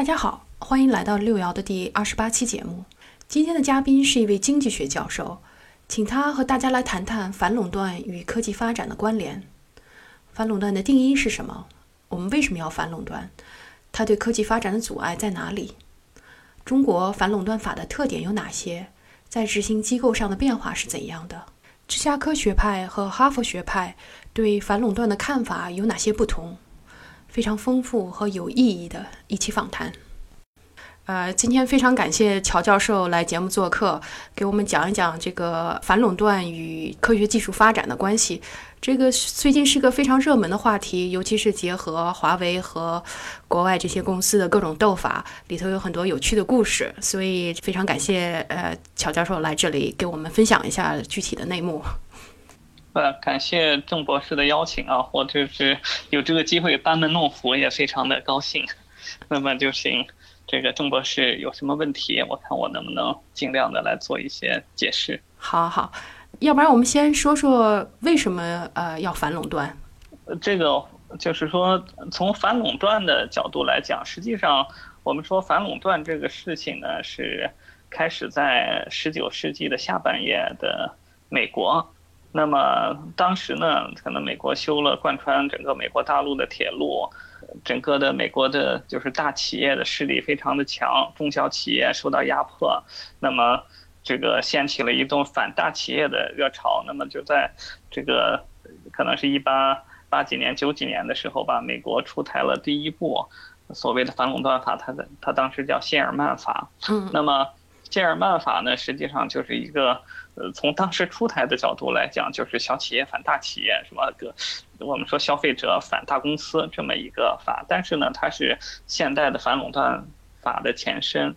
大家好，欢迎来到六爻的第二十八期节目。今天的嘉宾是一位经济学教授，请他和大家来谈谈反垄断与科技发展的关联。反垄断的定义是什么？我们为什么要反垄断？它对科技发展的阻碍在哪里？中国反垄断法的特点有哪些？在执行机构上的变化是怎样的？芝加哥学派和哈佛学派对反垄断的看法有哪些不同？非常丰富和有意义的一期访谈。呃，今天非常感谢乔教授来节目做客，给我们讲一讲这个反垄断与科学技术发展的关系。这个最近是个非常热门的话题，尤其是结合华为和国外这些公司的各种斗法，里头有很多有趣的故事。所以非常感谢呃乔教授来这里给我们分享一下具体的内幕。呃，感谢郑博士的邀请啊，我就是有这个机会班门弄斧，也非常的高兴。那么就请这个郑博士有什么问题，我看我能不能尽量的来做一些解释。好好，要不然我们先说说为什么呃要反垄断？这个就是说从反垄断的角度来讲，实际上我们说反垄断这个事情呢，是开始在十九世纪的下半叶的美国。那么当时呢，可能美国修了贯穿整个美国大陆的铁路，整个的美国的就是大企业的势力非常的强，中小企业受到压迫，那么这个掀起了一种反大企业的热潮。那么就在这个可能是一八八几年、九几年的时候吧，美国出台了第一部所谓的反垄断法，它的它当时叫谢尔曼法。嗯。那么谢尔曼法呢，实际上就是一个。呃，从当时出台的角度来讲，就是小企业反大企业，什么个，我们说消费者反大公司这么一个法。但是呢，它是现代的反垄断法的前身。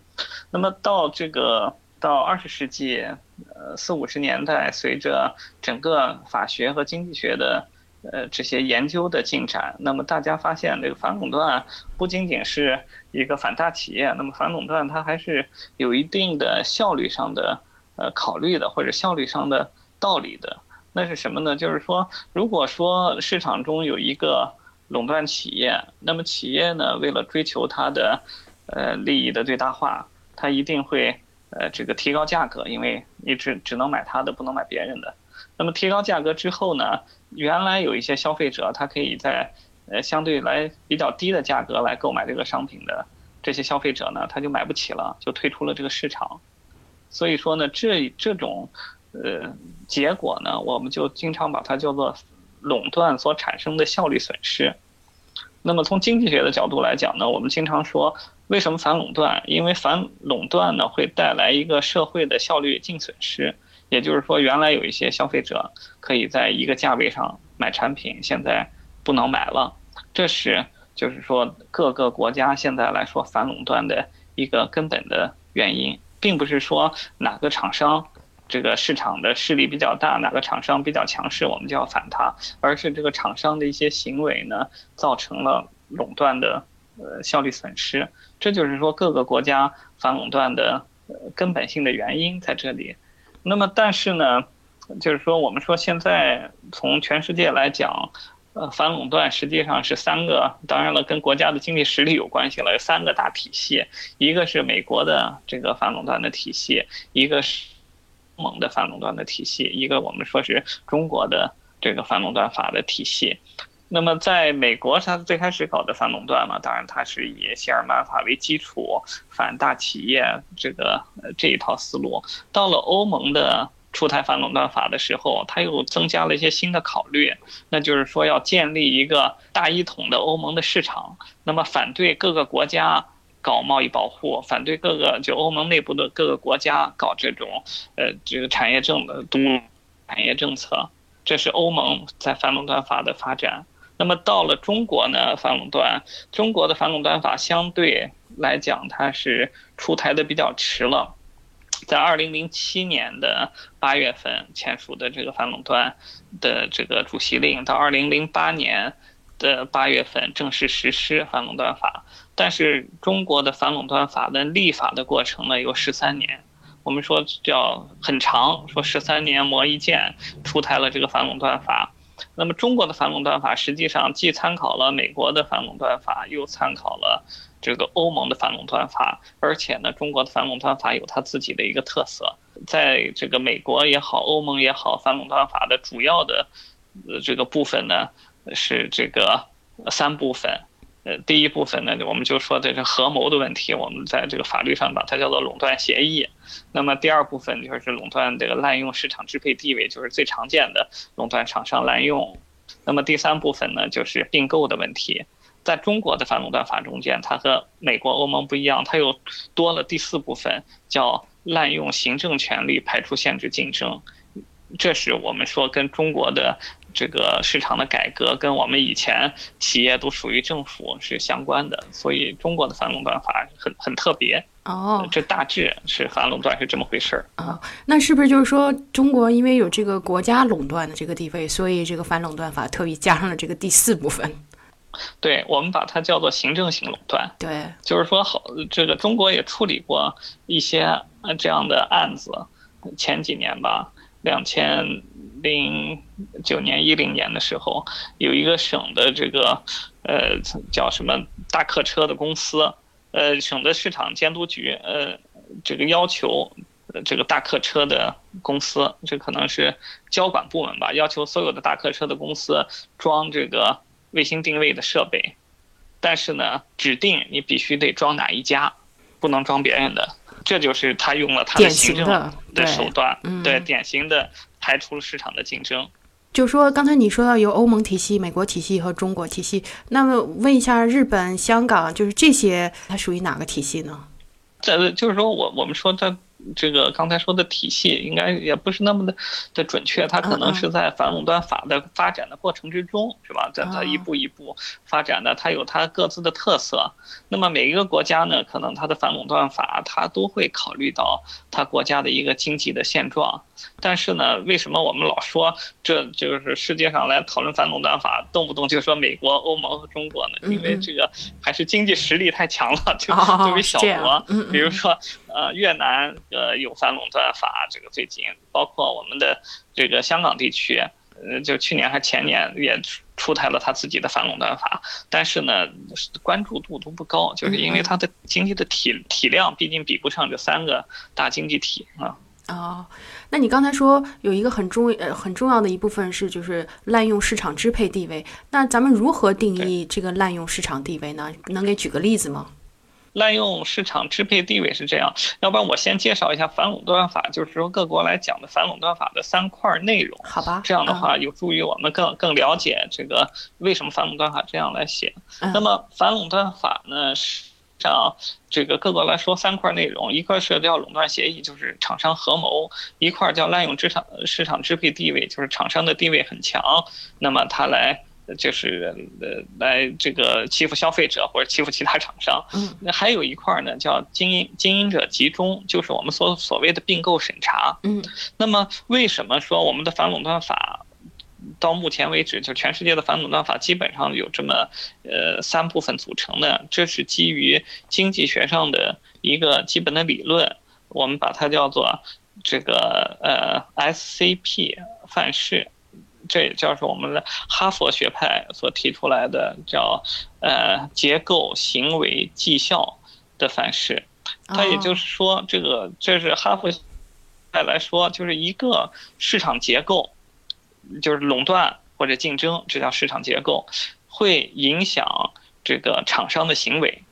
那么到这个到二十世纪，呃四五十年代，随着整个法学和经济学的呃这些研究的进展，那么大家发现这个反垄断不仅仅是一个反大企业，那么反垄断它还是有一定的效率上的。呃，考虑的或者效率上的道理的，那是什么呢？就是说，如果说市场中有一个垄断企业，那么企业呢，为了追求它的呃利益的最大化，它一定会呃这个提高价格，因为你只只能买它的，不能买别人的。那么提高价格之后呢，原来有一些消费者，他可以在呃相对来比较低的价格来购买这个商品的这些消费者呢，他就买不起了，就退出了这个市场。所以说呢，这这种，呃，结果呢，我们就经常把它叫做垄断所产生的效率损失。那么从经济学的角度来讲呢，我们经常说，为什么反垄断？因为反垄断呢会带来一个社会的效率净损失。也就是说，原来有一些消费者可以在一个价位上买产品，现在不能买了。这是就是说各个国家现在来说反垄断的一个根本的原因。并不是说哪个厂商这个市场的势力比较大，哪个厂商比较强势，我们就要反它，而是这个厂商的一些行为呢，造成了垄断的呃效率损失。这就是说各个国家反垄断的呃根本性的原因在这里。那么，但是呢，就是说我们说现在从全世界来讲。呃，反垄断实际上是三个，当然了，跟国家的经济实力有关系了。有三个大体系，一个是美国的这个反垄断的体系，一个是欧盟的反垄断的体系，一个我们说是中国的这个反垄断法的体系。那么在美国，它最开始搞的反垄断嘛，当然它是以谢尔曼法为基础，反大企业这个这一套思路。到了欧盟的。出台反垄断法的时候，它又增加了一些新的考虑，那就是说要建立一个大一统的欧盟的市场，那么反对各个国家搞贸易保护，反对各个就欧盟内部的各个国家搞这种呃这个产业政的独产业政策，这是欧盟在反垄断法的发展。那么到了中国呢，反垄断中国的反垄断法相对来讲，它是出台的比较迟了。在二零零七年的八月份签署的这个反垄断的这个主席令，到二零零八年的八月份正式实施反垄断法。但是中国的反垄断法的立法的过程呢，有十三年，我们说叫很长，说十三年磨一剑出台了这个反垄断法。那么中国的反垄断法实际上既参考了美国的反垄断法，又参考了。这个欧盟的反垄断法，而且呢，中国的反垄断法有它自己的一个特色，在这个美国也好，欧盟也好，反垄断法的主要的这个部分呢是这个三部分。呃，第一部分呢，我们就说这是合谋的问题，我们在这个法律上把它叫做垄断协议。那么第二部分就是垄断这个滥用市场支配地位，就是最常见的垄断厂商滥用。那么第三部分呢，就是并购的问题。在中国的反垄断法中间，它和美国、欧盟不一样，它又多了第四部分，叫滥用行政权力排除限制竞争。这是我们说跟中国的。这个市场的改革跟我们以前企业都属于政府是相关的，所以中国的反垄断法很很特别哦。这大致是反垄断是这么回事儿啊。那是不是就是说，中国因为有这个国家垄断的这个地位，所以这个反垄断法特意加上了这个第四部分？对，我们把它叫做行政性垄断。对，就是说好，这个中国也处理过一些这样的案子，前几年吧，两千。零九年、一零年的时候，有一个省的这个，呃，叫什么大客车的公司，呃，省的市场监督局，呃，这个要求这个大客车的公司，这可能是交管部门吧，要求所有的大客车的公司装这个卫星定位的设备，但是呢，指定你必须得装哪一家，不能装别人的，这就是他用了他的行政的手段，对，典型的。排除了市场的竞争，就说刚才你说到有欧盟体系、美国体系和中国体系，那么问一下日本、香港，就是这些，它属于哪个体系呢？这就是说我我们说它。这个刚才说的体系应该也不是那么的的准确，它可能是在反垄断法的发展的过程之中，是吧？在它一步一步发展的，它有它各自的特色。那么每一个国家呢，可能它的反垄断法它都会考虑到它国家的一个经济的现状。但是呢，为什么我们老说这就是世界上来讨论反垄断法，动不动就说美国、欧盟和中国呢？因为这个还是经济实力太强了，就作为小国，比如说。呃，越南呃有反垄断法，这个最近包括我们的这个香港地区，呃，就去年还前年也出台了他自己的反垄断法，但是呢，关注度都不高，就是因为它的经济的体体量毕竟比不上这三个大经济体啊。哦，那你刚才说有一个很重呃很重要的一部分是就是滥用市场支配地位，那咱们如何定义这个滥用市场地位呢？能给举个例子吗？滥用市场支配地位是这样，要不然我先介绍一下反垄断法，就是说各国来讲的反垄断法的三块内容。好吧，这样的话有助于我们更更了解这个为什么反垄断法这样来写。那么反垄断法呢，是样，这个各国来说三块内容，一块是叫垄断协议，就是厂商合谋；一块叫滥用市场市场支配地位，就是厂商的地位很强，那么他来。就是呃，来这个欺负消费者或者欺负其他厂商。嗯，那还有一块呢，叫经营经营者集中，就是我们所所谓的并购审查。嗯，那么为什么说我们的反垄断法到目前为止，就全世界的反垄断法基本上有这么呃三部分组成的？这是基于经济学上的一个基本的理论，我们把它叫做这个呃 SCP 范式。这也就是我们的哈佛学派所提出来的叫呃结构行为绩效的范式，它也就是说，这个这是哈佛派来说，就是一个市场结构，就是垄断或者竞争，这叫市场结构，会影响这个厂商的行为。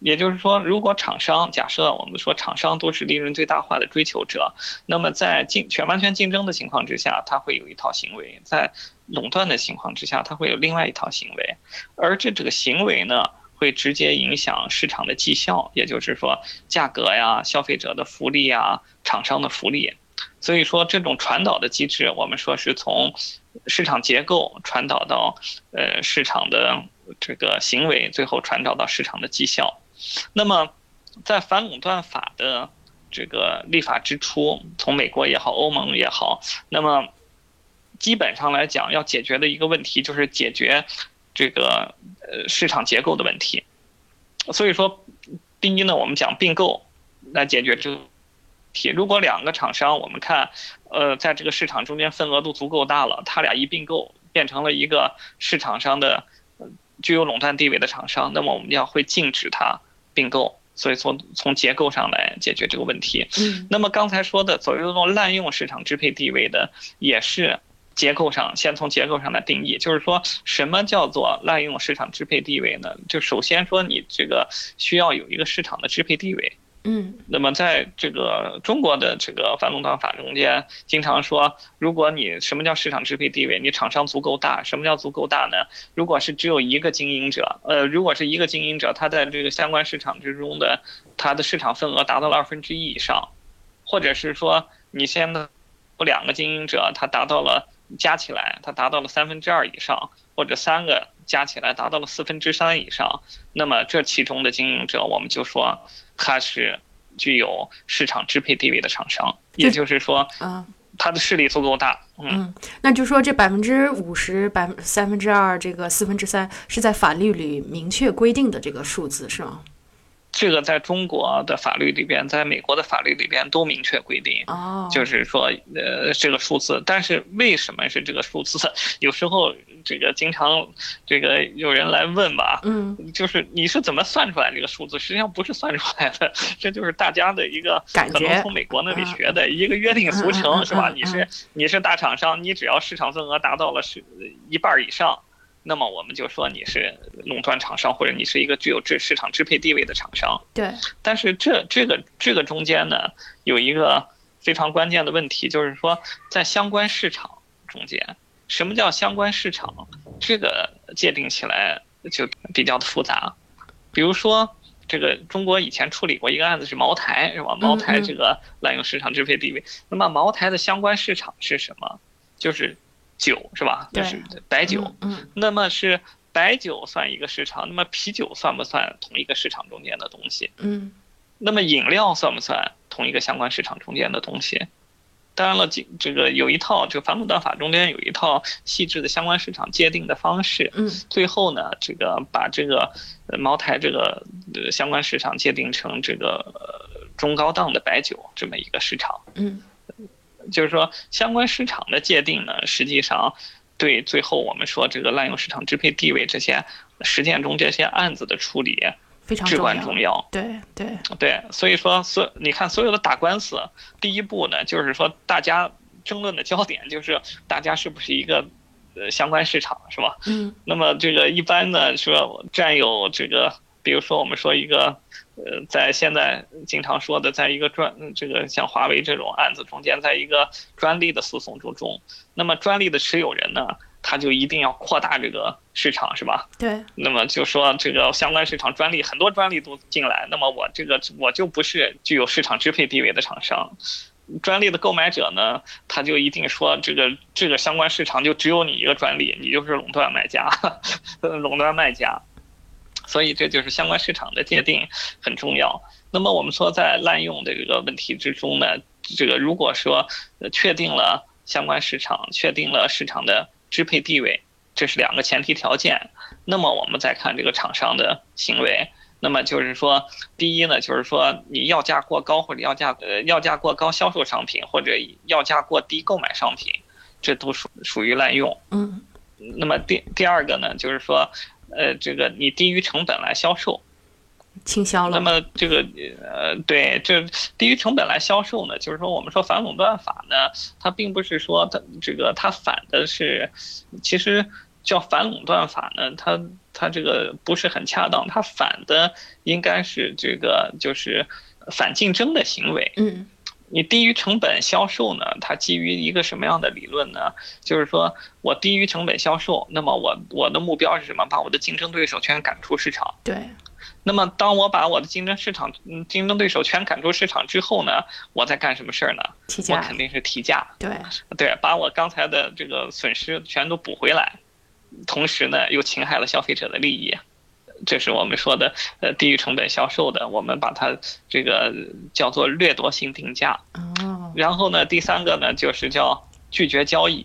也就是说，如果厂商假设我们说厂商都是利润最大化的追求者，那么在竞全完全竞争的情况之下，他会有一套行为；在垄断的情况之下，他会有另外一套行为。而这这个行为呢，会直接影响市场的绩效，也就是说价格呀、消费者的福利呀、厂商的福利。所以说，这种传导的机制，我们说是从市场结构传导到呃市场的这个行为，最后传导到市场的绩效。那么，在反垄断法的这个立法之初，从美国也好，欧盟也好，那么基本上来讲，要解决的一个问题就是解决这个呃市场结构的问题。所以说，第一呢，我们讲并购来解决这个题。如果两个厂商，我们看，呃，在这个市场中间份额度足够大了，他俩一并购，变成了一个市场上的具有垄断地位的厂商，那么我们要会禁止它。并购，所以从从结构上来解决这个问题。嗯那么刚才说的所谓的这种滥用市场支配地位的，也是结构上先从结构上来定义，就是说什么叫做滥用市场支配地位呢？就首先说你这个需要有一个市场的支配地位。嗯那么在这个中国的这个反垄断法中间，经常说，如果你什么叫市场支配地位？你厂商足够大，什么叫足够大呢？如果是只有一个经营者，呃，如果是一个经营者，他在这个相关市场之中的他的市场份额达到了二分之一以上，或者是说你现在有两个经营者，他达到了加起来，他达到了三分之二以上，或者三个加起来达到了四分之三以上，那么这其中的经营者，我们就说他是具有市场支配地位的厂商，也就是说啊它的势力足够大。嗯，嗯，那就说这百分之五十、百分三分之二，这个四分之三是在法律里明确规定的这个数字是吗？这个在中国的法律里边，在美国的法律里边都明确规定。哦，就是说，呃，这个数字，但是为什么是这个数字？有时候这个经常这个有人来问吧，嗯就是你是怎么算出来这个数字？实际上不是算出来的，这就是大家的一个感觉可能从美国那里学的一个约定俗成，嗯是吧？嗯你是你是大厂商，你只要市场份额达到了是一半儿以上，那么我们就说你是垄断厂商，或者你是一个具有市市场支配地位的厂商。对，但是这这个这个中间呢，有一个非常关键的问题，就是说在相关市场中间，什么叫相关市场？这个界定起来就比较的复杂。比如说，这个中国以前处理过一个案子是茅台，是吧？茅台嗯这个滥用市场支配地位，那么茅台的相关市场是什么？就是酒，是吧？对就是白酒。那么是白酒算一个市场，那么啤酒算不算同一个市场中间的东西？嗯那么饮料算不算同一个相关市场中间的东西？当然了，这这个有一套这个反垄断法中间有一套细致的相关市场界定的方式。嗯最后呢，这个把这个呃茅台这个呃相关市场界定成这个呃中高档的白酒这么一个市场。嗯就是说，相关市场的界定呢，实际上对最后我们说这个滥用市场支配地位这些实践中这些案子的处理至非常至。关重要。对对，对，所以说所你看所有的打官司，第一步呢，就是说大家争论的焦点就是大家是不是一个呃相关市场，是吧？嗯那么这个一般呢，说占有这个，比如说我们说一个，呃，在现在经常说的，在一个专这个像华为这种案子中间，在一个专利的诉讼之中，那么专利的持有人呢，他就一定要扩大这个市场，是吧？对，那么就说这个相关市场专利很多专利都进来，那么我这个我就不是具有市场支配地位的厂商。专利的购买者呢，他就一定说这个这个相关市场就只有你一个专利，你就是垄断买家，垄断卖家。所以这就是相关市场的界定很重要。那么我们说在滥用的这个问题之中呢，这个如果说呃确定了相关市场，确定了市场的支配地位，这是两个前提条件。那么我们再看这个厂商的行为，那么就是说，第一呢，就是说你要价过高或者要价呃要价过高销售商品，或者要价过低购买商品，这都属属于滥用。嗯那么第第二个呢，就是说，呃，这个你低于成本来销售，倾销了。那么这个呃，对，这低于成本来销售呢，就是说我们说反垄断法呢，它并不是说它这个它反的是，其实叫反垄断法呢，它它这个不是很恰当，它反的应该是这个就是反竞争的行为。嗯你低于成本销售呢？它基于一个什么样的理论呢？就是说我低于成本销售，那么我我的目标是什么？把我的竞争对手全赶出市场。对，那么当我把我的竞争市场、嗯竞争对手全赶出市场之后呢，我在干什么事儿呢？提价我肯定是提价，对，对，把我刚才的这个损失全都补回来，同时呢又侵害了消费者的利益。这是我们说的，呃，低于成本销售的，我们把它这个叫做掠夺性定价。哦，然后呢，第三个呢，就是叫拒绝交易，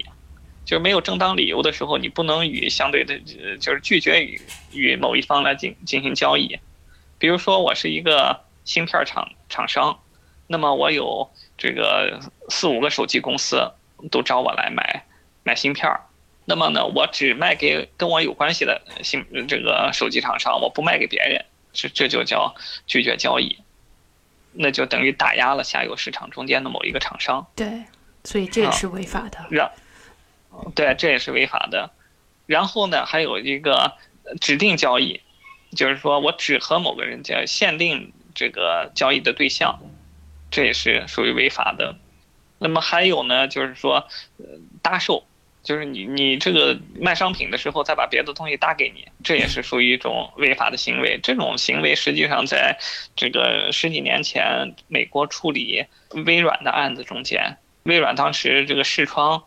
就是没有正当理由的时候，你不能与相对的，呃就是拒绝与与某一方来进进行交易。比如说，我是一个芯片厂厂商，那么我有这个四五个手机公司都找我来买买芯片儿，那么呢，我只卖给跟我有关系的芯这个手机厂商，我不卖给别人。这这就叫拒绝交易，那就等于打压了下游市场中间的某一个厂商。对，所以这也是违法的。让，对，这也是违法的。然后呢，还有一个指定交易，就是说我只和某个人交限定这个交易的对象，这也是属于违法的。那么还有呢，就是说，呃，搭售，就是你你这个卖商品的时候再把别的东西搭给你，这也是属于一种违法的行为。这种行为实际上在这个十几年前美国处理微软的案子中间，微软当时这个视窗。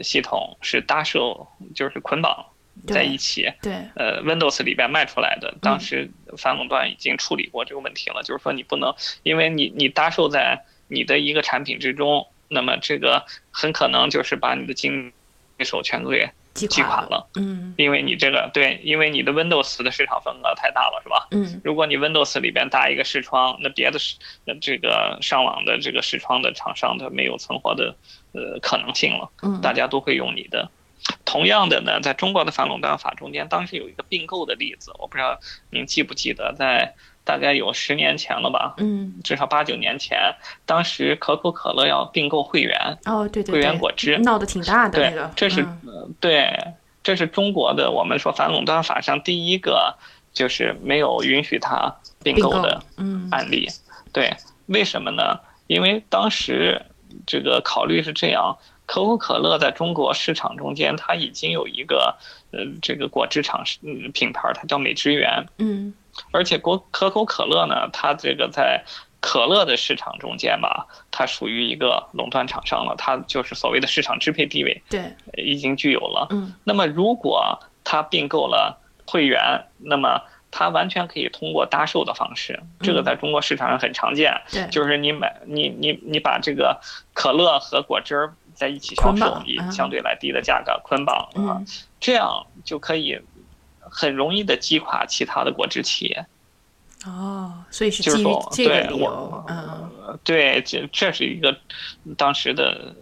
系统是搭售，就是捆绑在一起。对，呃，Windows 里边卖出来的，当时反垄断已经处理过这个问题了，就是说你不能，因为你你搭售在你的一个产品之中，那么这个很可能就是把你的经济授权给击垮了。嗯，因为你这个对，因为你的 Windows 的市场份额太大了，是吧？嗯，如果你 Windows 里边搭一个视窗，那别的视这个上网的这个视窗的厂商它没有存活的。呃，可能性了，嗯大家都会用你的。同样的呢，在中国的反垄断法中间，当时有一个并购的例子，我不知道您记不记得，在大概有十年前了吧？嗯，至少八九年前，当时可口可乐要并购汇源。哦，对对汇源果汁闹得挺大的那个。这是对，这是中国的我们说反垄断法上第一个就是没有允许它并购的案例。对，为什么呢？因为当时。这个考虑是这样，可口可乐在中国市场中间，它已经有一个呃，这个果汁厂嗯品牌，它叫美汁源，嗯，而且国可口可乐呢，它这个在可乐的市场中间吧，它属于一个垄断厂商了，它就是所谓的市场支配地位，对，已经具有了，嗯，那么如果它并购了汇源，那么。它完全可以通过搭售的方式，这个在中国市场上很常见。对，就是你买你你你把这个可乐和果汁儿在一起销售，以相对来低的价格捆绑啊，这样就可以很容易的击垮其他的果汁企业。哦，所以是基于这个理由。嗯，对，这这是一个当时的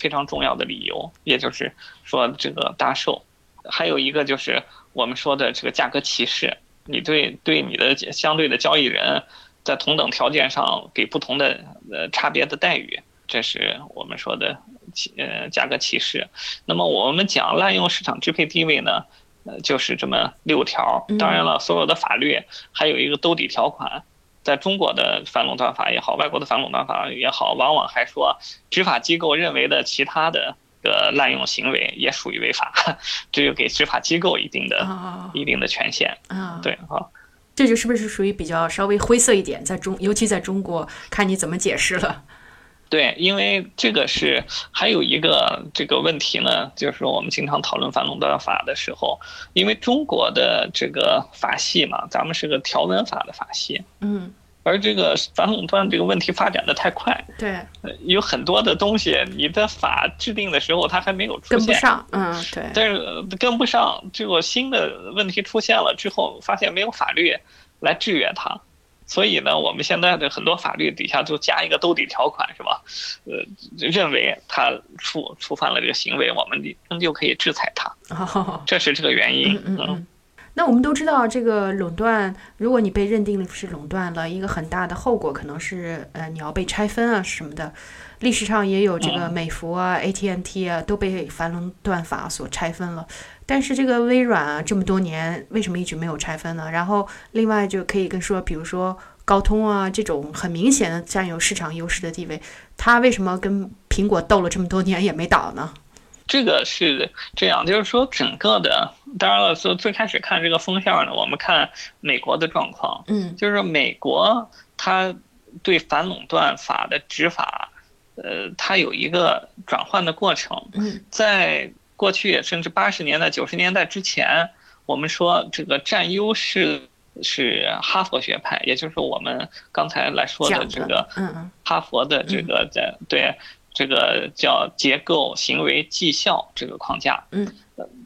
非常重要的理由，也就是说这个搭售，还有一个就是我们说的这个价格歧视。你对对你的相对的交易人，在同等条件上给不同的呃差别的待遇，这是我们说的歧呃价格歧视。那么我们讲滥用市场支配地位呢，呃就是这么六条。当然了，所有的法律还有一个兜底条款，在中国的反垄断法也好，外国的反垄断法也好，往往还说执法机构认为的其他的。个滥用行为也属于违法，这就给执法机构一定的、一定的权限啊。对啊，这就是不是属于比较稍微灰色一点，在中，尤其在中国，看你怎么解释了。对，因为这个是还有一个这个问题呢，就是我们经常讨论反垄断法的时候，因为中国的这个法系嘛，咱们是个条文法的法系，嗯。而这个反垄断这个问题发展的太快，对，有很多的东西，你的法制定的时候它还没有出现，跟不上，嗯，对，但是跟不上，这个新的问题出现了之后，发现没有法律来制约它，所以呢，我们现在的很多法律底下就加一个兜底条款，是吧？呃，认为他触触犯了这个行为，我们就就可以制裁他，这是这个原因，嗯。那我们都知道，这个垄断，如果你被认定是垄断了，一个很大的后果可能是，呃，你要被拆分啊什么的。历史上也有这个美孚啊、AT&T 啊都被反垄断法所拆分了。但是这个微软啊，这么多年为什么一直没有拆分呢？然后另外就可以跟说，比如说高通啊这种很明显的占有市场优势的地位，它为什么跟苹果斗了这么多年也没倒呢？这个是这样，就是说整个的，当然了，说最开始看这个风向呢，我们看美国的状况，嗯，就是美国它对反垄断法的执法，呃，它有一个转换的过程，嗯，在过去甚至八十年代、九十年代之前，我们说这个占优势是哈佛学派，也就是我们刚才来说的这个，哈佛的这个在对。这个叫结构、行为、绩效这个框架，嗯，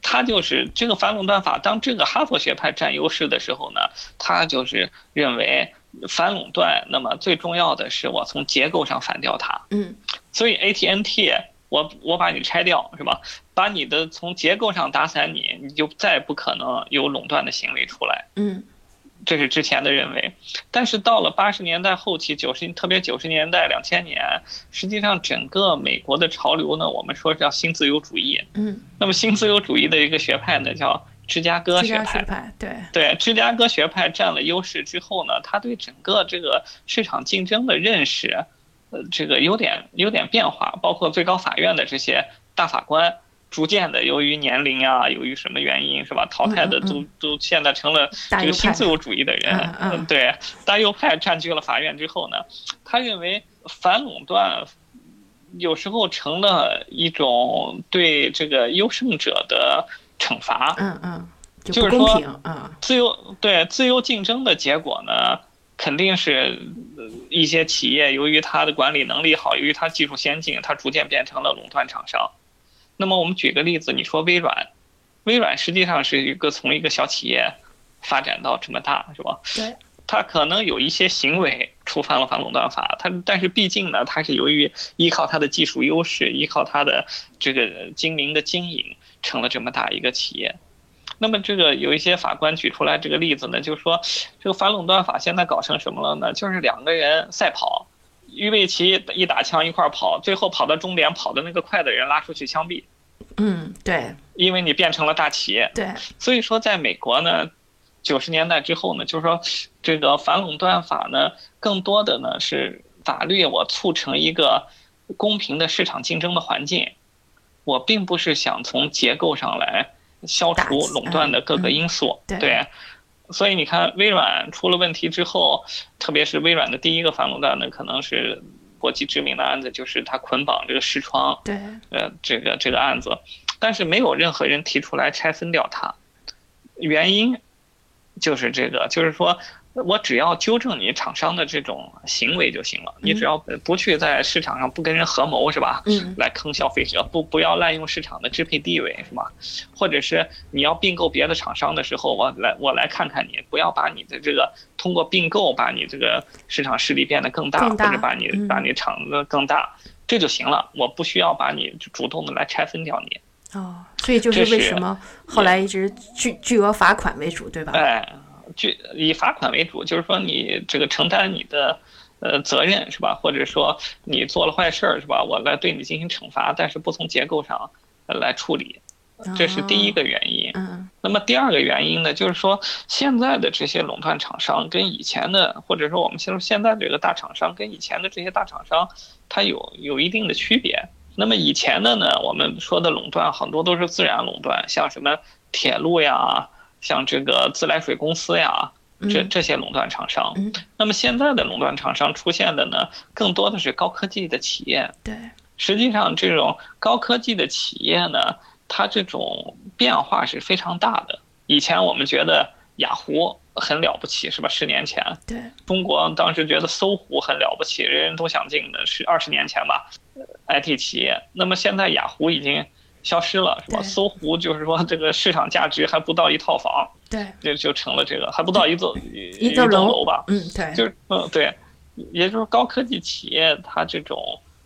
它就是这个反垄断法。当这个哈佛学派占优势的时候呢，他就是认为反垄断，那么最重要的是我从结构上反掉它，嗯，所以 AT&T，我我把你拆掉是吧？把你的从结构上打散你，你就再不可能有垄断的行为出来，嗯，这是之前的认为。但是到了八十年代后期，九十特别九十年代、两千年，实际上整个美国的潮流呢，我们说叫新自由主义。嗯，那么新自由主义的一个学派呢，叫芝加哥学派。对对，芝加哥学派占了优势之后呢，他对整个这个市场竞争的认识，呃，这个有点有点变化，包括最高法院的这些大法官。逐渐的，由于年龄啊，由于什么原因，是吧？淘汰的都都现在成了这个新自由主义的人。嗯，对，大右派占据了法院之后呢，他认为反垄断有时候成了一种对这个优胜者的惩罚。嗯嗯，就是说，嗯，自由对自由竞争的结果呢，肯定是一些企业由于它的管理能力好，由于它技术先进，它逐渐变成了垄断厂商。那么我们举个例子，你说微软，微软实际上是一个从一个小企业发展到这么大，是吧？对。它可能有一些行为触犯了反垄断法，它但是毕竟呢，它是由于依靠它的技术优势，依靠它的这个精明的经营，成了这么大一个企业。那么这个有一些法官举出来这个例子呢，就是说这个反垄断法现在搞成什么了呢？就是两个人赛跑。预备齐一打枪一块跑，最后跑到终点跑的那个快的人拉出去枪毙。嗯，对，因为你变成了大企业。对，所以说在美国呢，九十年代之后呢，就是说这个反垄断法呢，更多的呢是法律我促成一个公平的市场竞争的环境，我并不是想从结构上来消除垄断的各个因素。对。所以你看，微软出了问题之后，特别是微软的第一个反垄断呢，可能是国际知名的案子，就是它捆绑这个视窗，对，呃，这个这个案子，但是没有任何人提出来拆分掉它，原因就是这个，就是说。我只要纠正你厂商的这种行为就行了，你只要不去在市场上不跟人合谋是吧？嗯，来坑消费者，不不要滥用市场的支配地位是吧？或者是你要并购别的厂商的时候，我来我来看看你，不要把你的这个通过并购把你这个市场势力变得更大，或者把你把你厂子更大，这就行了。我不需要把你主动的来拆分掉你。哦，所以就是为什么后来一直巨巨额罚款为主，对吧？哎。就以罚款为主，就是说你这个承担你的呃责任是吧？或者说你做了坏事儿是吧？我来对你进行惩罚，但是不从结构上来处理，这是第一个原因。嗯。那么第二个原因呢，就是说现在的这些垄断厂商跟以前的，或者说我们现现在这个大厂商跟以前的这些大厂商，它有有一定的区别。那么以前的呢，我们说的垄断很多都是自然垄断，像什么铁路呀。像这个自来水公司呀，这这些垄断厂商，那么现在的垄断厂商出现的呢，更多的是高科技的企业。对，实际上这种高科技的企业呢，它这种变化是非常大的。以前我们觉得雅虎很了不起，是吧？十年前，对，中国当时觉得搜狐很了不起，人人都想进的是二十年前吧，IT 企业。那么现在雅虎已经。消失了是吧？搜狐就是说这个市场价值还不到一套房，对，就就成了这个还不到一座一栋楼吧？嗯，对，就是嗯对，也就是高科技企业它这种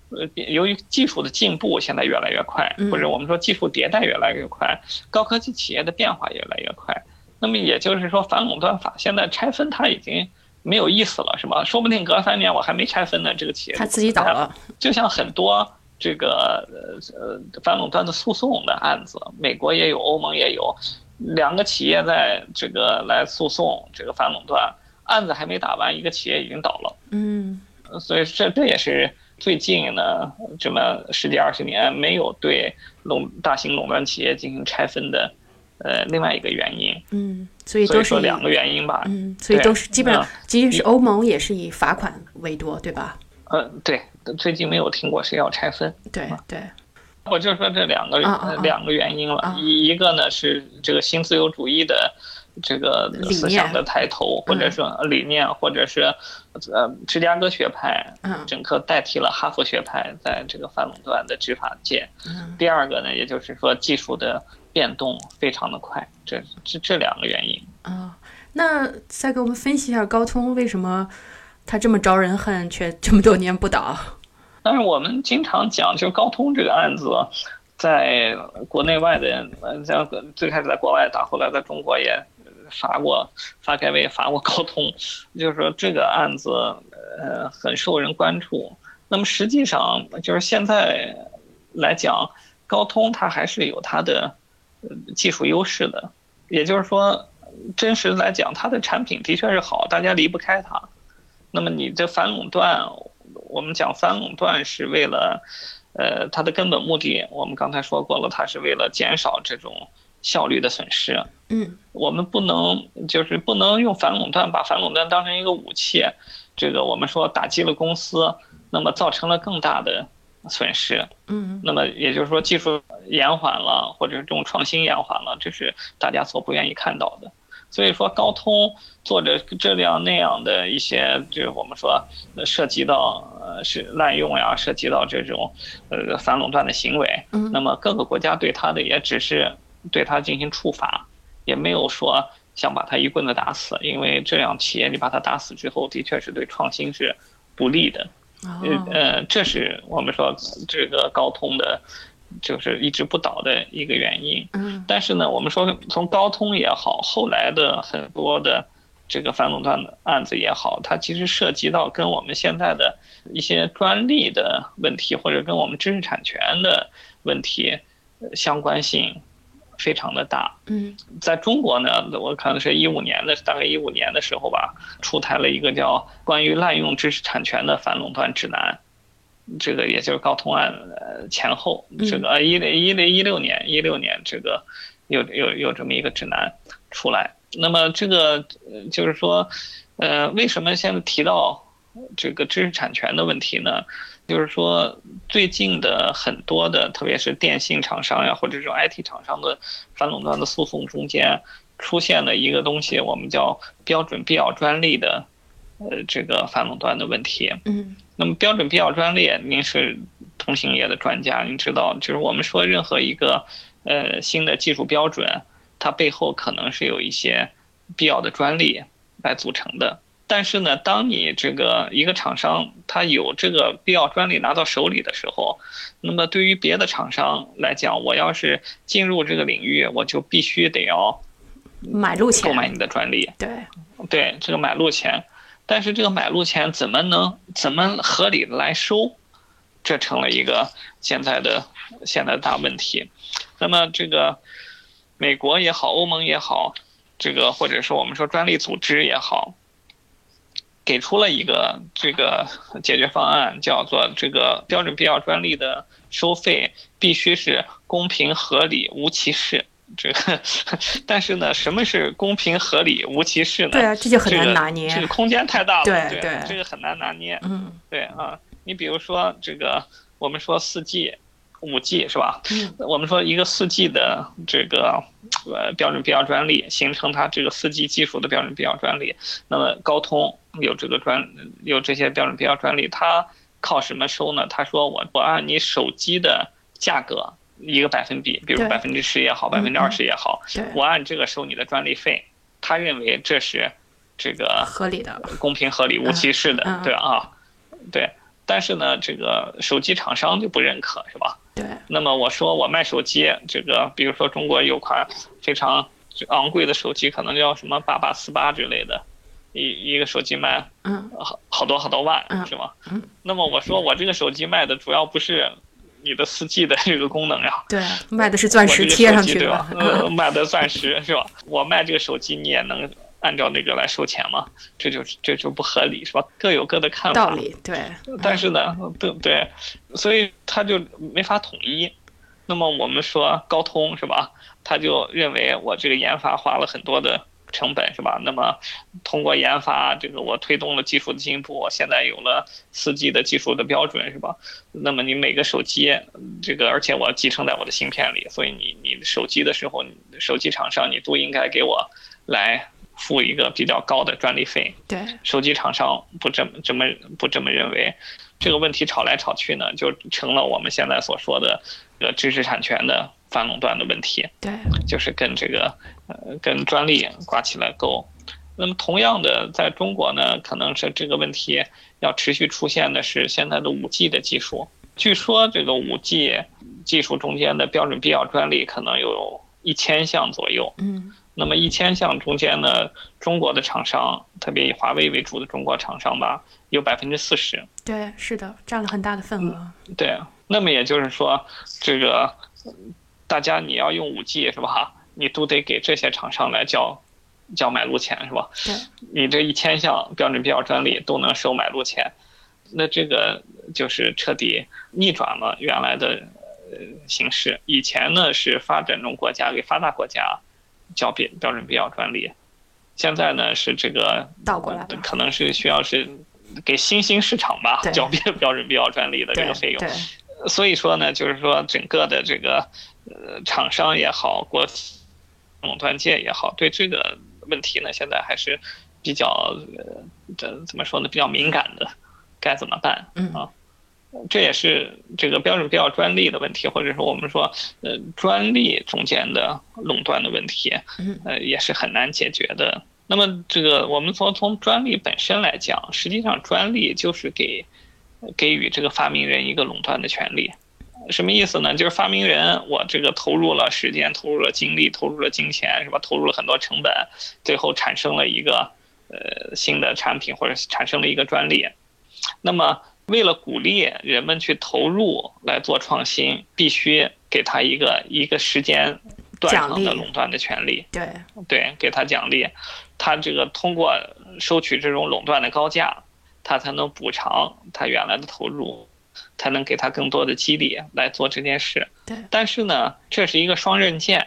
呃由于技术的进步现在越来越快，或者我们说技术迭代越来越快，高科技企业的变化越来越快。那么也就是说反垄断法现在拆分它已经没有意思了，是吧？说不定隔三年我还没拆分呢，这个企业它自己倒了，就像很多。这个呃呃反垄断的诉讼的案子，美国也有，欧盟也有，两个企业在这个来诉讼这个反垄断案子还没打完，一个企业已经倒了。嗯，所以这这也是最近呢这么十几二十年没有对垄大型垄断企业进行拆分的呃另外一个原因。嗯，所以都是两个原因吧。嗯，所以都是基本上，即使是欧盟也是以罚款为多，对吧？嗯，对。最近没有听过谁要拆分，对对，我就说这两个两个原因了，一一个呢是这个新自由主义的这个思想的抬头，或者说理念，或者是呃芝加哥学派，整个代替了哈佛学派在这个反垄断的执法界。第二个呢，也就是说技术的变动非常的快，这这这两个原因。啊，那再给我们分析一下高通为什么？他这么招人恨，却 这么多年不倒。但是我们经常讲，就高通这个案子，在国内外的，像最开始在国外打，后来在中国也罚过发改委，罚过高通，就是说这个案子呃很受人关注。那么实际上就是现在来讲，高通它还是有它的技术优势的，也就是说，真实来讲，它的产品的确是好，大家离不开它。那么你这反垄断，我们讲反垄断是为了。呃，它的根本目的，我们刚才说过了，它是为了减少这种效率的损失。嗯，我们不能就是不能用反垄断把反垄断当成一个武器，这个我们说打击了公司，那么造成了更大的损失。嗯，那么也就是说技术延缓了，或者这种创新延缓了，这是大家所不愿意看到的。所以说，高通做着这样那样的一些，就是我们说涉及到呃是滥用呀，涉及到这种呃反垄断的行为。嗯。那么各个国家对他的也只是对他进行处罚，也没有说想把他一棍子打死，因为这样企业你把他打死之后，的确是对创新是不利的。哦。呃，这是我们说这个高通的。就是一直不倒的一个原因。嗯，但是呢，我们说从高通也好，后来的很多的这个反垄断的案子也好，它其实涉及到跟我们现在的一些专利的问题，或者跟我们知识产权的问题相关性非常的大。嗯，在中国呢，我看是一五年的，大概一五年的时候吧，出台了一个叫《关于滥用知识产权的反垄断指南》。这个也就是高通案呃前后，这个一一零一六年一六年这个有有有这么一个指南出来。那么这个就是说，呃，为什么现在提到这个知识产权的问题呢？就是说最近的很多的，特别是电信厂商呀，或者这种 IT 厂商的反垄断的诉讼中间，出现了一个东西，我们叫标准必要专利的。呃，这个反垄断的问题。嗯，那么标准必要专利，您是通信业的专家，您知道，就是我们说任何一个呃新的技术标准，它背后可能是有一些必要的专利来组成的。但是呢，当你这个一个厂商他有这个必要专利拿到手里的时候，那么对于别的厂商来讲，我要是进入这个领域，我就必须得要买路钱，购买你的专利。对，对，这个买路钱。但是这个买路钱怎么能怎么合理的来收，这成了一个现在的现在的大问题。那么这个美国也好，欧盟也好，这个或者说我们说专利组织也好，给出了一个这个解决方案，叫做这个标准必要专利的收费必须是公平合理无歧视。这个，但是呢，什么是公平合理无歧视呢？对啊，这就很难拿捏，这个空间太大了。对对，这个很难拿捏。嗯，对啊，你比如说这个，我们说四 G、五 G 是吧？嗯，我们说一个四 G 的这个呃标准必要专利，形成它这个四 G 技术的标准必要专利。那么高通有这个专有这些标准必要专利，它靠什么收呢？他说我我按你手机的价格。一个百分比，比如百分之十也好，百分之二十也好，我按这个收你的专利费，他认为这是这个合理的、公平合理、无歧视的，对啊，对。但是呢，这个手机厂商就不认可，是吧？对。那么我说我卖手机，这个比如说中国有款非常昂贵的手机，可能叫什么八八四八之类的，一一个手机卖嗯好好多好多万，是吗？嗯。那么我说我这个手机卖的主要不是。你的四 G 的这个功能呀，对，卖的是钻石贴上去对吧？卖的钻石是吧？我卖这个手机，你也能按照那个来收钱吗？这就这就不合理是吧？各有各的看法。道理对，但是呢，对对，所以他就没法统一。那么我们说高通是吧？他就认为我这个研发花了很多的。成本是吧？那么通过研发，这个我推动了技术的进步，现在有了四 G 的技术的标准是吧？那么你每个手机，这个而且我集成在我的芯片里，所以你你手机的时候，手机厂商你都应该给我来付一个比较高的专利费。对，手机厂商不这么这么不这么认为，这个问题吵来吵去呢，就成了我们现在所说的这个知识产权的。反垄断的问题，对，就是跟这个呃跟专利挂起了钩。那么同样的，在中国呢，可能是这个问题要持续出现的是现在的五 G 的技术。据说这个五 G 技术中间的标准必要专利可能有一千项左右。嗯，那么一千项中间呢，中国的厂商，特别以华为为主的中国厂商吧，有百分之四十。对，是的，占了很大的份额。对，那么也就是说，这个大家你要用五 G 是吧？你都得给这些厂商来交交买路钱是吧？对，你这一千项标准必要专利都能收买路钱，那这个就是彻底逆转了原来的呃形式。以前呢是发展中国家给发达国家交标标准必要专利，现在呢是这个倒过来了，可能是需要是给新兴市场吧交标标准必要专利的这个费用。所以说呢，就是说整个的这个呃厂商也好，国企垄断界也好，对这个问题呢，现在还是比较呃这怎么说呢，比较敏感的，该怎么办嗯啊？这也是这个标准必要专利的问题，或者说我们说呃专利中间的垄断的问题，嗯呃也是很难解决的。那么这个我们从从专利本身来讲，实际上专利就是给给予这个发明人一个垄断的权利。什么意思呢？就是发明人，我这个投入了时间，投入了精力，投入了金钱，是吧？投入了很多成本，最后产生了一个呃新的产品，或者产生了一个专利。那么，为了鼓励人们去投入来做创新，必须给他一个一个时间段上的垄断的权利。对，对，给他奖励，他这个通过收取这种垄断的高价，他才能补偿他原来的投入，才能给他更多的激励来做这件事。对但是呢，这是一个双刃剑。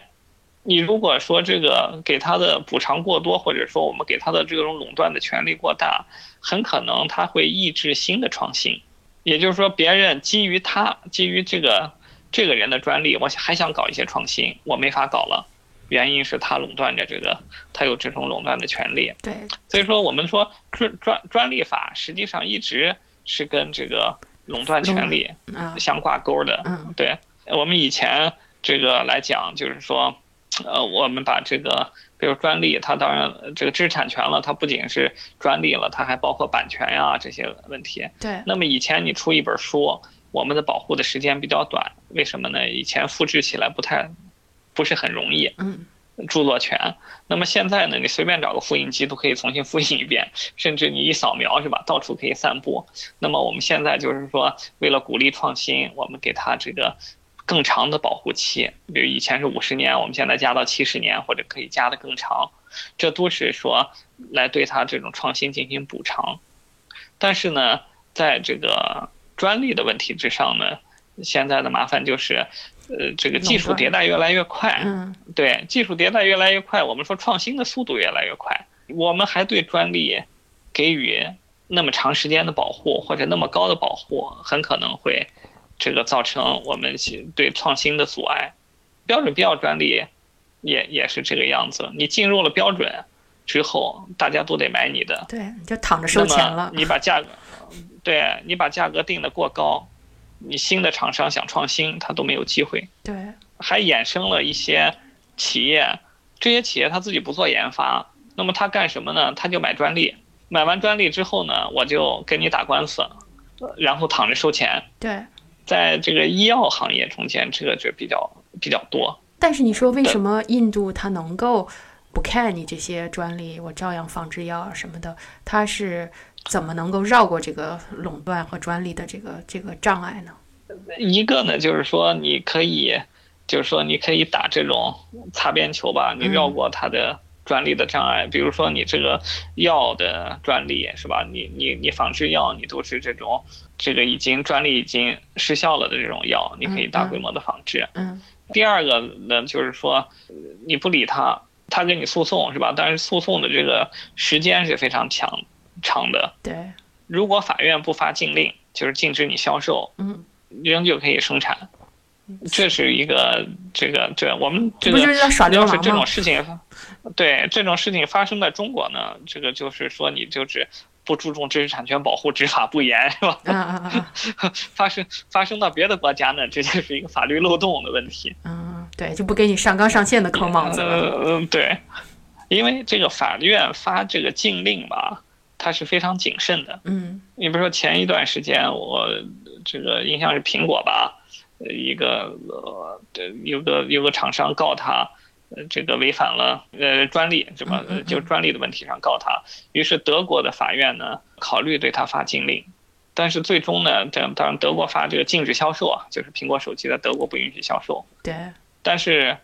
你如果说这个给他的补偿过多，或者说我们给他的这种垄断的权利过大，很可能他会抑制新的创新。也就是说，别人基于他基于这个这个人的专利，我还想搞一些创新，我没法搞了。原因是他垄断着这个，他有这种垄断的权利。对，所以说，我们说专专专利法实际上一直是跟这个垄断权利啊，相挂钩的。嗯，对我们以前这个来讲，就是说，呃，我们把这个，比如专利，它当然呃这个知识产权了，它不仅是专利了，它还包括版权呀、这些问题。对，那么以前你出一本书，我们的保护的时间比较短，为什么呢？以前复制起来不太不是很容易。嗯，著作权。那么现在呢，你随便找个复印机都可以重新复印一遍，甚至你一扫描是吧，到处可以散布。那么我们现在就是说，为了鼓励创新，我们给它这个更长的保护期，比如以前是五十年，我们现在加到七十年，或者可以加的更长，这都是说来对它这种创新进行补偿。但是呢，在这个专利的问题之上呢，现在的麻烦就是。呃，这个技术迭代越来越快，嗯，对，技术迭代越来越快，我们说创新的速度越来越快，我们还对专利给予那么长时间的保护或者那么高的保护，很可能会这个造成我们对创新的阻碍。标准必要专利也也是这个样子，你进入了标准之后，大家都得买你的，对，你就躺着收钱了。你把价格，对你把价格定得过高。你新的厂商想创新，他都没有机会。对，还衍生了一些企业，这些企业他自己不做研发，那么他干什么呢？他就买专利，买完专利之后呢，我就跟你打官司，然后躺着收钱。对，在这个医药行业中间，这个就比较比较多。但是你说为什么印度它能够不看你这些专利，我照样仿制药啊什么的？它是？怎么能够绕过这个垄断和专利的这个这个障碍呢？一个呢，就是说你可以，就是说你可以打这种擦边球吧，你绕过它的专利的障碍。比如说你这个药的专利是吧？你你你仿制药，你都是这种这个已经专利已经失效了的这种药，你可以大规模的仿制。嗯。第二个呢，就是说你不理他，他跟你诉讼是吧？但是诉讼的这个时间是非常长。长的对，如果法院不发禁令，就是禁止你销售，嗯，仍旧可以生产，这是一个这个这我们这个不就是这种事情，对这种事情发生在中国呢，这个就是说你就是不注重知识产权保护，执法不严，是吧？啊啊啊！发生发生到别的国家呢，这就是一个法律漏洞的问题。嗯，对，就不给你上纲上线的扣帽子了。嗯，对，因为这个法院发这个禁令吧。它是非常谨慎的，嗯，你比如说前一段时间，我这个印象是苹果吧，呃，一个呃，有个有个厂商告他，呃这个违反了呃专利，是吧？就专利的问题上告他。于是德国的法院呢考虑对他发禁令，但是最终呢，这当然德国发这个禁止销售啊，就是苹果手机在德国不允许销售。对。但是，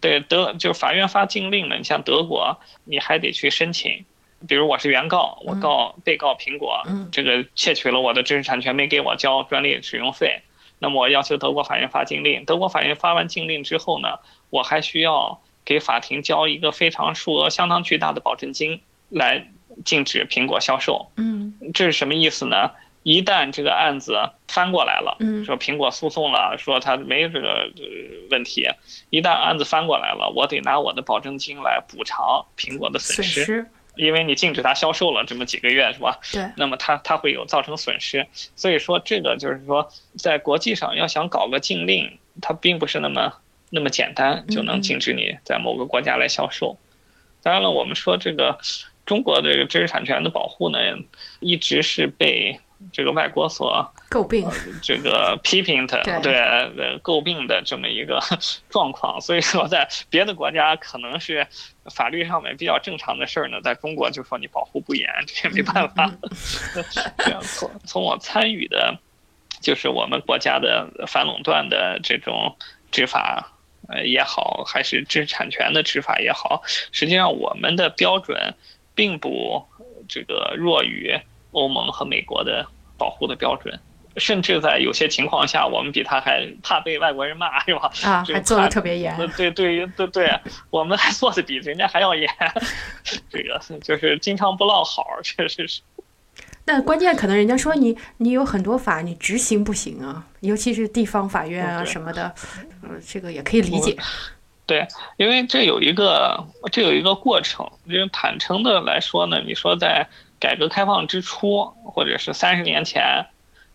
对德就是法院发禁令呢，你像德国，你还得去申请。比如我是原告，我告被告苹果，这个窃取了我的知识产权，没给我交专利使用费，那么我要求德国法院发禁令。德国法院发完禁令之后呢，我还需要给法庭交一个非常数额相当巨大的保证金，来禁止苹果销售。嗯，这是什么意思呢？一旦这个案子翻过来了，说苹果诉讼了，说他没这个问题，一旦案子翻过来了，我得拿我的保证金来补偿苹果的损失。因为你禁止它销售了这么几个月，是吧？对。那么它它会有造成损失，所以说这个就是说，在国际上要想搞个禁令，它并不是那么那么简单就能禁止你在某个国家来销售。当然了，我们说这个中国的这个知识产权的保护呢，一直是被。这个外国所诟病，这个批评的，对呃诟病的这么一个 状况，所以说在别的国家可能是法律上面比较正常的事儿呢，在中国就说你保护不严，这也没办法。这样从从我参与的，就是我们国家的反垄断的这种执法呃也好，还是知识产权的执法也好，实际上我们的标准并不这个弱于。欧盟和美国的保护的标准，甚至在有些情况下，我们比他还怕被外国人骂，是吧？啊，还做的特别严。对对于对对，我们还做的比人家还要严。这个就是经常不落好，确实是。那关键可能人家说你，你有很多法，你执行不行啊，尤其是地方法院啊什么的，嗯，这个也可以理解。对，因为这有一个这有一个过程，因为坦诚的来说呢，你说在。改革开放之初，或者是三十年前，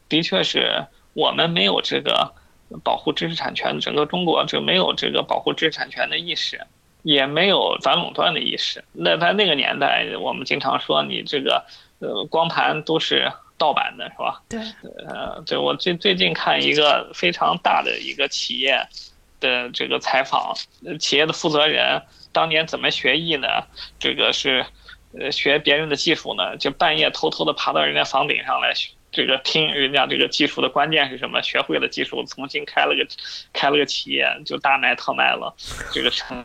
的确是我们没有这个保护知识产权，整个中国就没有这个保护知识产权的意识，也没有反垄断的意识。那在那个年代，我们经常说你这个呃光盘都是盗版的，是吧？对。呃，对我最最近看一个非常大的一个企业的这个采访，企业的负责人当年怎么学艺呢？这个是。呃，学别人的技术呢，就半夜偷偷的爬到人家房顶上来，这个听人家这个技术的关键是什么？学会了技术，重新开了个开了个企业，就大卖特卖了，这个成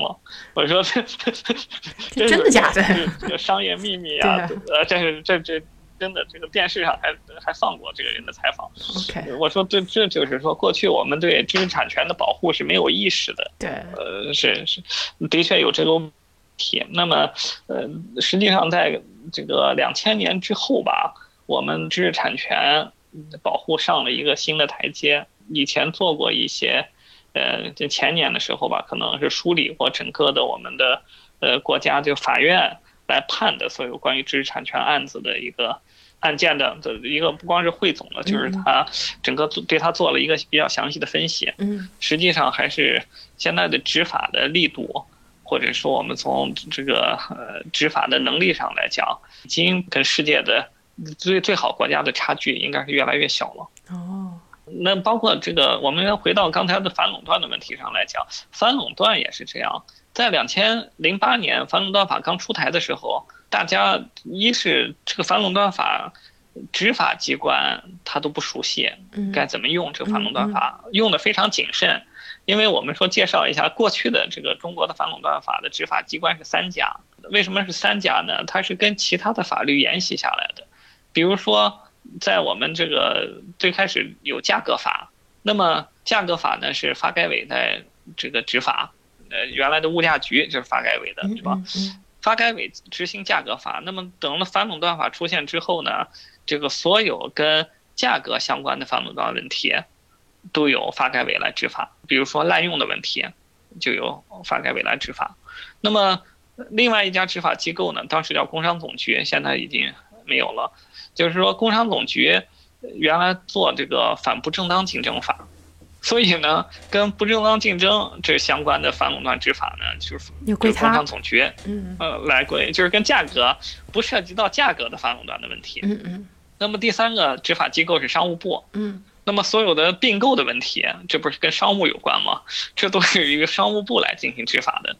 了。我说 这这真的假的？这个商业秘密啊！呃，这是这这真的，这个电视上还还放过这个人的采访。OK，我说这这就是说，过去我们对知识产权的保护是没有意识的。对，呃，是是，的确有这个问题。那么，呃，实际上在这个两千年之后吧，我们知识产权保护上了一个新的台阶。以前做过一些，呃，就前年的时候吧，可能是梳理过整个的我们的，呃，国家就法院来判的所有关于知识产权案子的一个案件的的一个，不光是汇总了，就是他整个对他做了一个比较详细的分析。嗯，实际上还是现在的执法的力度。或者说，我们从这个呃执法的能力上来讲，已经跟世界的最最好国家的差距应该是越来越小了。哦，那包括这个，我们回到刚才的反垄断的问题上来讲，反垄断也是这样。在两千零八年反垄断法刚出台的时候，大家一是这个反垄断法执法机关他都不熟悉，该怎么用这个反垄断法，用的非常谨慎。因为我们说介绍一下过去的这个中国的反垄断法的执法机关是三家，为什么是三家呢？它是跟其他的法律沿袭下来的，比如说在我们这个最开始有价格法，那么价格法呢是发改委在这个执法，呃，原来的物价局就是发改委的，是吧？发改委执行价格法，那么等了反垄断法出现之后呢，这个所有跟价格相关的反垄断问题。都由发改委来执法，比如说滥用的问题，就由发改委来执法。那么，另外一家执法机构呢，当时叫工商总局，现在已经没有了。就是说，工商总局原来做这个反不正当竞争法，所以呢，跟不正当竞争这相关的反垄断执法呢，就是归工商总局，嗯，呃，来归，就是跟价格不涉及到价格的反垄断的问题。嗯嗯。那么第三个执法机构是商务部，嗯。那么所有的并购的问题，这不是跟商务有关吗？这都是一个商务部来进行执法的。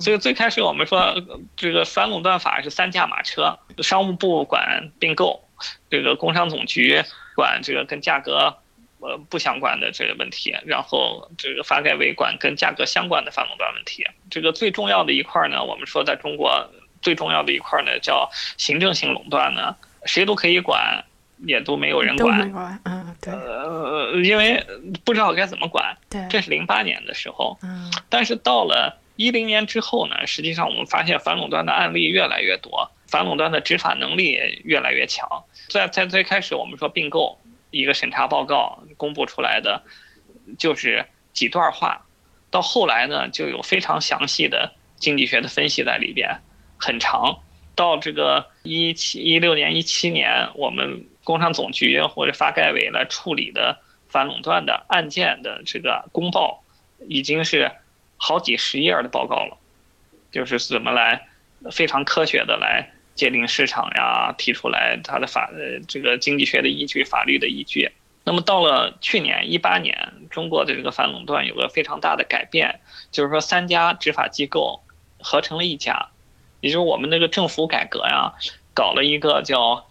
所以最开始我们说这个反垄断法是三驾马车，商务部管并购，这个工商总局管这个跟价格呃不相关的这个问题，然后这个发改委管跟价格相关的反垄断问题。这个最重要的一块呢，我们说在中国最重要的一块呢叫行政性垄断呢，谁都可以管，也都没有人管。嗯，对。呃，因为不知道该怎么管。对。这是零八年的时候。嗯。但是到了。一零年之后呢，实际上我们发现反垄断的案例越来越多，反垄断的执法能力也越来越强。在在最开始，我们说并购一个审查报告公布出来的，就是几段话，到后来呢，就有非常详细的经济学的分析在里边，很长。到这个一七一六年、一七年，我们工商总局或者发改委来处理的反垄断的案件的这个公报，已经是。好几十页的报告了，就是怎么来非常科学的来界定市场呀，提出来它的法呃这个经济学的依据、法律的依据。那么到了去年一八年，中国的这个反垄断有个非常大的改变，就是说三家执法机构合成了一家，也就是我们那个政府改革呀，搞了一个叫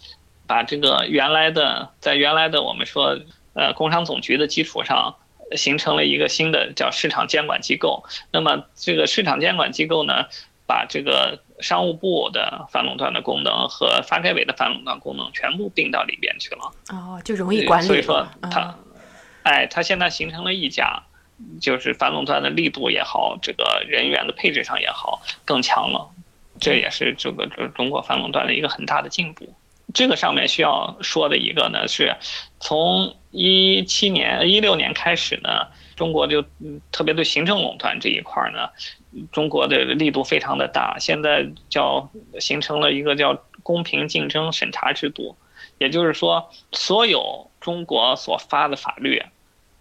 把这个原来的在原来的我们说呃工商总局的基础上。形成了一个新的叫市场监管机构。那么这个市场监管机构呢，把这个商务部的反垄断的功能和发改委的反垄断功能全部并到里边去了。哦，就容易管理。所以说它，哎，它现在形成了一家，就是反垄断的力度也好，这个人员的配置上也好更强了。这也是这个这中国反垄断的一个很大的进步。这个上面需要说的一个呢是，从一七年、一六年开始呢，中国就特别对行政垄断这一块呢，中国的力度非常的大。现在叫形成了一个叫公平竞争审查制度，也就是说，所有中国所发的法律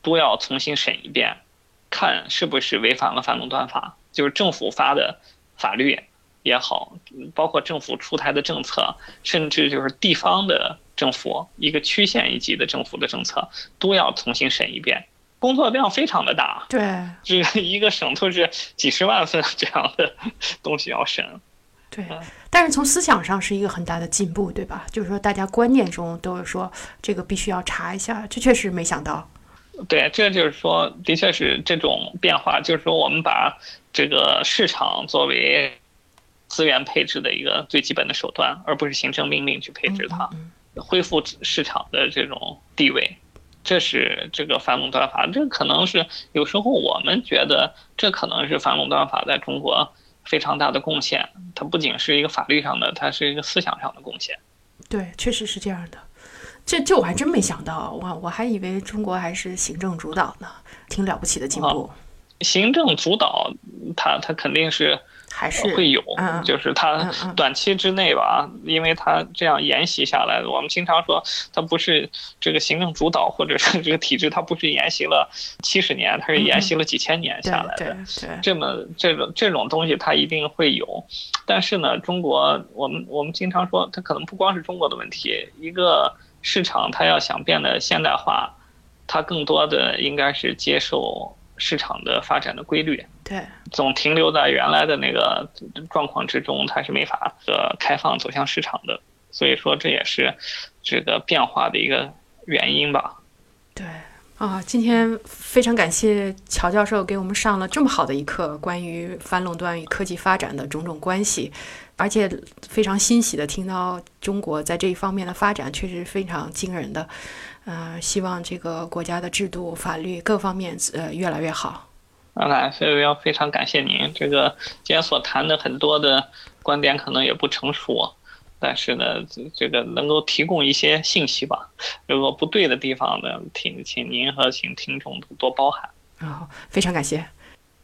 都要重新审一遍，看是不是违反了反垄断法，就是政府发的法律。也好，包括政府出台的政策，甚至就是地方的政府，一个区县一级的政府的政策，都要重新审一遍，工作量非常的大。对，这一个省都是几十万份这样的东西要审。对，但是从思想上是一个很大的进步，对吧？就是说，大家观念中都是说这个必须要查一下，这确实没想到。对，这就是说，的确是这种变化，就是说我们把这个市场作为。资源配置的一个最基本的手段，而不是行政命令去配置它，恢复市场的这种地位，这是这个反垄断法。这可能是有时候我们觉得，这可能是反垄断法在中国非常大的贡献。它不仅是一个法律上的，它是一个思想上的贡献。对，确实是这样的。这这我还真没想到，我我还以为中国还是行政主导呢，挺了不起的进步。行政主导，它它肯定是。还是会有，就是它短期之内吧，因为它这样沿袭下来的。我们经常说，它不是这个行政主导，或者是这个体制，它不是沿袭了七十年，它是沿袭了几千年下来的。这么这种这种东西，它一定会有。但是呢，中国，我们我们经常说，它可能不光是中国的问题。一个市场，它要想变得现代化，它更多的应该是接受。市场的发展的规律，对，总停留在原来的那个状况之中，它是没法呃开放走向市场的。所以说，这也是这个变化的一个原因吧。对啊，今天非常感谢乔教授给我们上了这么好的一课，关于反垄断与科技发展的种种关系，而且非常欣喜的听到中国在这一方面的发展确实非常惊人的。呃，希望这个国家的制度、法律各方面呃越来越好。来，所以要非常感谢您。这个今天所谈的很多的观点可能也不成熟，但是呢，这个能够提供一些信息吧。如果不对的地方呢，请请您和请听众多包涵。啊，非常感谢。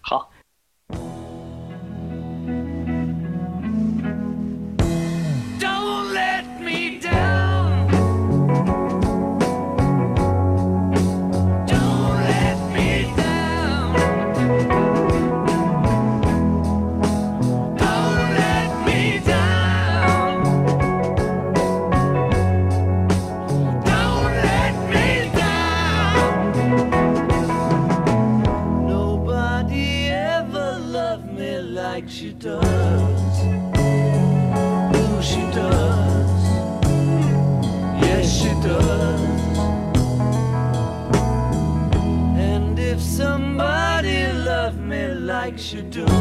好。you do.